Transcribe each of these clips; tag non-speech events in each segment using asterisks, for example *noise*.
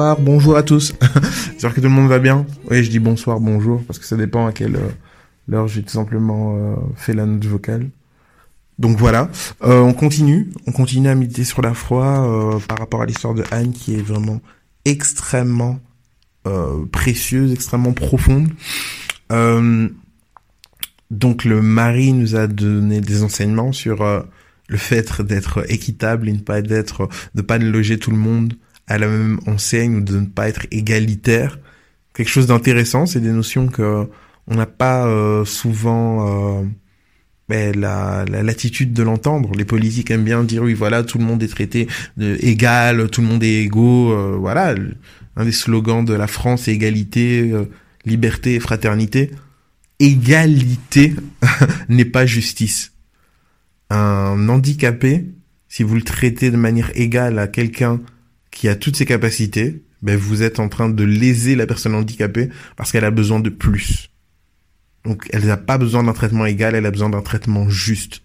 Bonsoir, bonjour à tous. *laughs* J'espère que tout le monde va bien. Oui, je dis bonsoir, bonjour, parce que ça dépend à quelle euh, heure j'ai tout simplement euh, fait la note vocale. Donc voilà, Euh, on continue, on continue à méditer sur la foi par rapport à l'histoire de Anne qui est vraiment extrêmement précieuse, extrêmement profonde. Donc le mari nous a donné des enseignements sur le fait d'être équitable et ne pas d'être, de pas loger tout le monde à la même enseigne de ne pas être égalitaire. Quelque chose d'intéressant, c'est des notions que on n'a pas euh, souvent euh, ben, la, la latitude de l'entendre. Les politiques aiment bien dire oui voilà tout le monde est traité de égal, tout le monde est égaux. euh, voilà, un des slogans de la France égalité, euh, liberté, fraternité. Égalité *laughs* n'est pas justice. Un handicapé, si vous le traitez de manière égale à quelqu'un qui a toutes ses capacités, ben vous êtes en train de léser la personne handicapée parce qu'elle a besoin de plus. Donc elle n'a pas besoin d'un traitement égal, elle a besoin d'un traitement juste.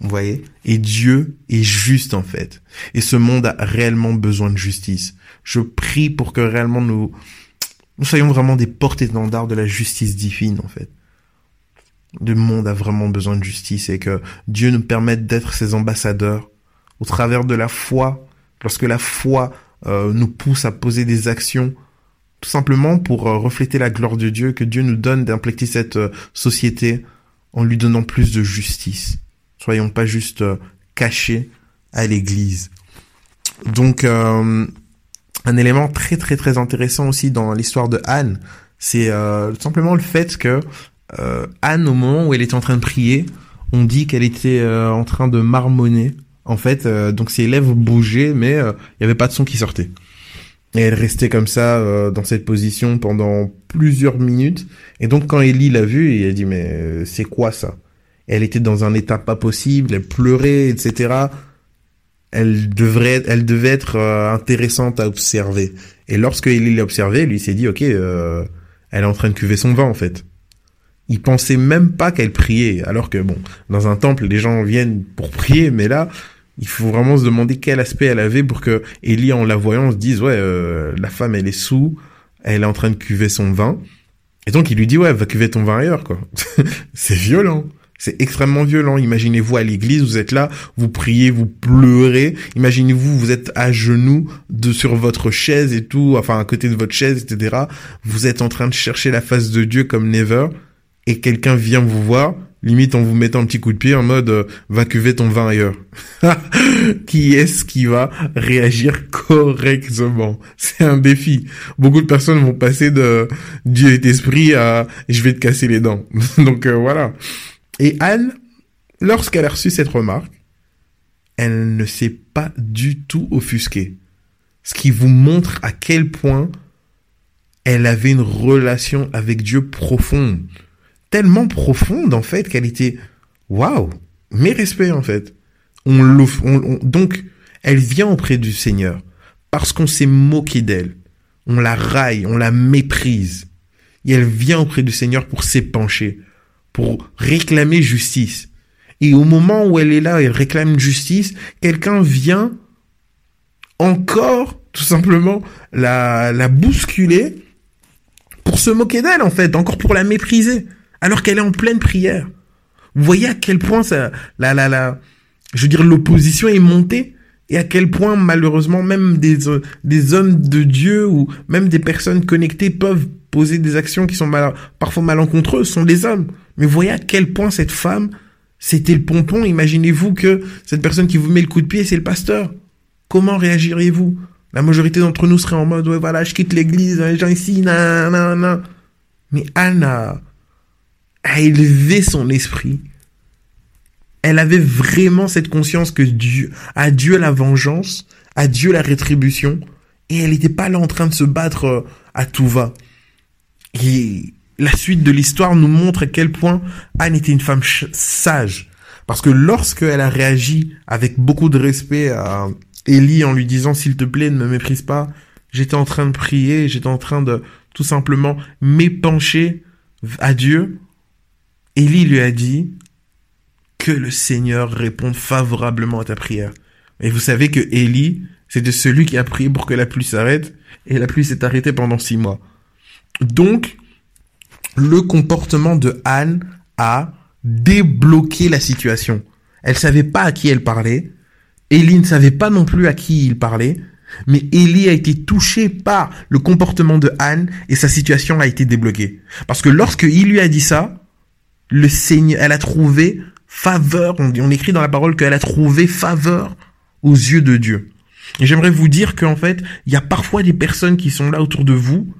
Vous voyez? Et Dieu est juste en fait. Et ce monde a réellement besoin de justice. Je prie pour que réellement nous, nous soyons vraiment des porte-étendards de la justice divine en fait. Le monde a vraiment besoin de justice et que Dieu nous permette d'être ses ambassadeurs au travers de la foi, lorsque la foi euh, nous pousse à poser des actions, tout simplement pour euh, refléter la gloire de Dieu, que Dieu nous donne d'impléter cette euh, société en lui donnant plus de justice. Soyons pas juste cachés à l'église. Donc, un élément très très très intéressant aussi dans l'histoire de Anne, c'est tout simplement le fait que Anne, au moment où elle était en train de prier, on dit qu'elle était en train de marmonner. En fait, euh, donc ses lèvres bougeaient, mais euh, il y avait pas de son qui sortait. Et elle restait comme ça euh, dans cette position pendant plusieurs minutes. Et donc quand Ellie l'a vue, il a dit mais c'est quoi ça? Elle était dans un état pas possible, elle pleurait, etc. Elle devrait, elle devait être intéressante à observer. Et lorsque Ellie l'a observée, lui s'est dit ok, elle est en train de cuver son vin en fait. Il pensait même pas qu'elle priait, alors que bon, dans un temple, les gens viennent pour prier, mais là, il faut vraiment se demander quel aspect elle avait pour que Ellie, en la voyant, se dise ouais, euh, la femme, elle est sous, elle est en train de cuver son vin, et donc il lui dit ouais, va cuver ton vin ailleurs, quoi. *laughs* c'est violent. C'est extrêmement violent. Imaginez-vous à l'église, vous êtes là, vous priez, vous pleurez. Imaginez-vous, vous êtes à genoux de sur votre chaise et tout, enfin à côté de votre chaise, etc. Vous êtes en train de chercher la face de Dieu comme never, et quelqu'un vient vous voir, limite en vous mettant un petit coup de pied en mode euh, va cuver ton vin ailleurs. *laughs* qui est-ce qui va réagir correctement? C'est un défi. Beaucoup de personnes vont passer de Dieu est esprit à je vais te casser les dents. *laughs* Donc euh, voilà. Et Anne, lorsqu'elle a reçu cette remarque, elle ne s'est pas du tout offusquée. Ce qui vous montre à quel point elle avait une relation avec Dieu profonde. Tellement profonde, en fait, qu'elle était, waouh, mes respects, en fait. On on- on- donc, elle vient auprès du Seigneur parce qu'on s'est moqué d'elle. On la raille, on la méprise. Et elle vient auprès du Seigneur pour s'épancher, pour réclamer justice. Et au moment où elle est là, elle réclame justice, quelqu'un vient encore, tout simplement, la, la bousculer pour se moquer d'elle, en fait, encore pour la mépriser, alors qu'elle est en pleine prière. Vous voyez à quel point ça, la, la, la, je veux dire, l'opposition est montée et à quel point, malheureusement, même des, euh, hommes de Dieu ou même des personnes connectées peuvent poser des actions qui sont mal, parfois malencontreuses, sont des hommes. Mais voyez à quel point cette femme, c'était le pompon. Imaginez-vous que cette personne qui vous met le coup de pied, c'est le pasteur. Comment réagiriez-vous? La majorité d'entre nous serait en mode, ouais, voilà, je quitte l'église, les gens ici, nan, nan, nan. Mais Anna a élevé son esprit. Elle avait vraiment cette conscience que Dieu, à Dieu la vengeance, à Dieu la rétribution, et elle n'était pas là en train de se battre euh, à tout va. Et la suite de l'histoire nous montre à quel point Anne était une femme sage. Parce que lorsqu'elle a réagi avec beaucoup de respect à Élie en lui disant s'il te plaît ne me méprise pas, j'étais en train de prier, j'étais en train de tout simplement m'épancher à Dieu, Élie lui a dit que le Seigneur réponde favorablement à ta prière. Et vous savez que Élie, c'était celui qui a prié pour que la pluie s'arrête, et la pluie s'est arrêtée pendant six mois. Donc, le comportement de Anne a débloqué la situation. Elle savait pas à qui elle parlait. Élie ne savait pas non plus à qui il parlait. Mais Élie a été touché par le comportement de Anne et sa situation a été débloquée. Parce que lorsque il lui a dit ça, le Seigneur, elle a trouvé faveur. On, écrit dans la parole qu'elle a trouvé faveur aux yeux de Dieu. Et j'aimerais vous dire qu'en fait, il y a parfois des personnes qui sont là autour de vous,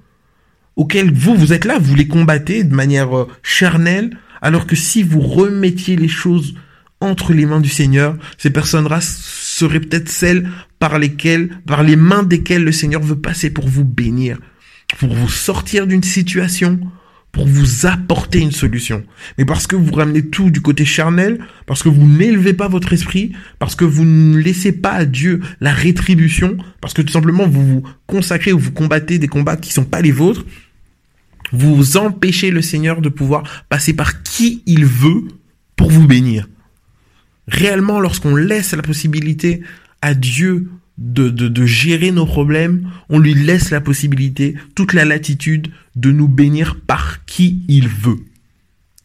auxquelles vous, vous êtes là, vous les combattez de manière euh, charnelle, alors que si vous remettiez les choses entre les mains du Seigneur, ces personnes-là seraient peut-être celles par lesquelles, par les mains desquelles le Seigneur veut passer pour vous bénir, pour vous sortir d'une situation, pour vous apporter une solution. Mais parce que vous ramenez tout du côté charnel, parce que vous n'élevez pas votre esprit, parce que vous ne laissez pas à Dieu la rétribution, parce que tout simplement vous vous consacrez ou vous combattez des combats qui sont pas les vôtres, vous empêchez le Seigneur de pouvoir passer par qui il veut pour vous bénir. Réellement, lorsqu'on laisse la possibilité à Dieu de, gérer nos problèmes, on lui laisse la possibilité, toute la latitude de nous bénir par qui il veut.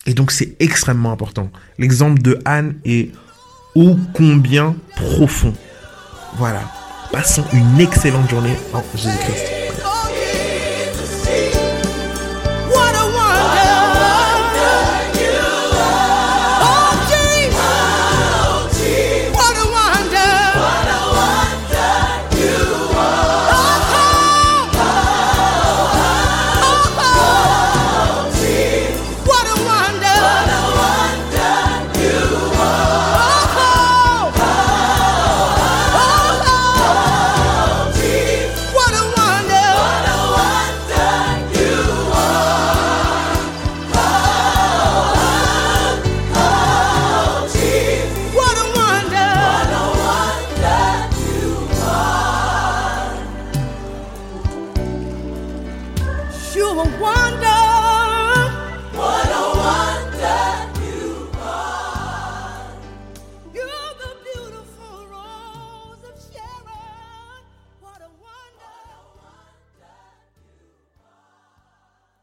Et donc c'est extrêmement important. L'exemple de Anne est ô combien profond. Voilà. Passons une excellente journée en Jésus-Christ. A wonder. What a wonder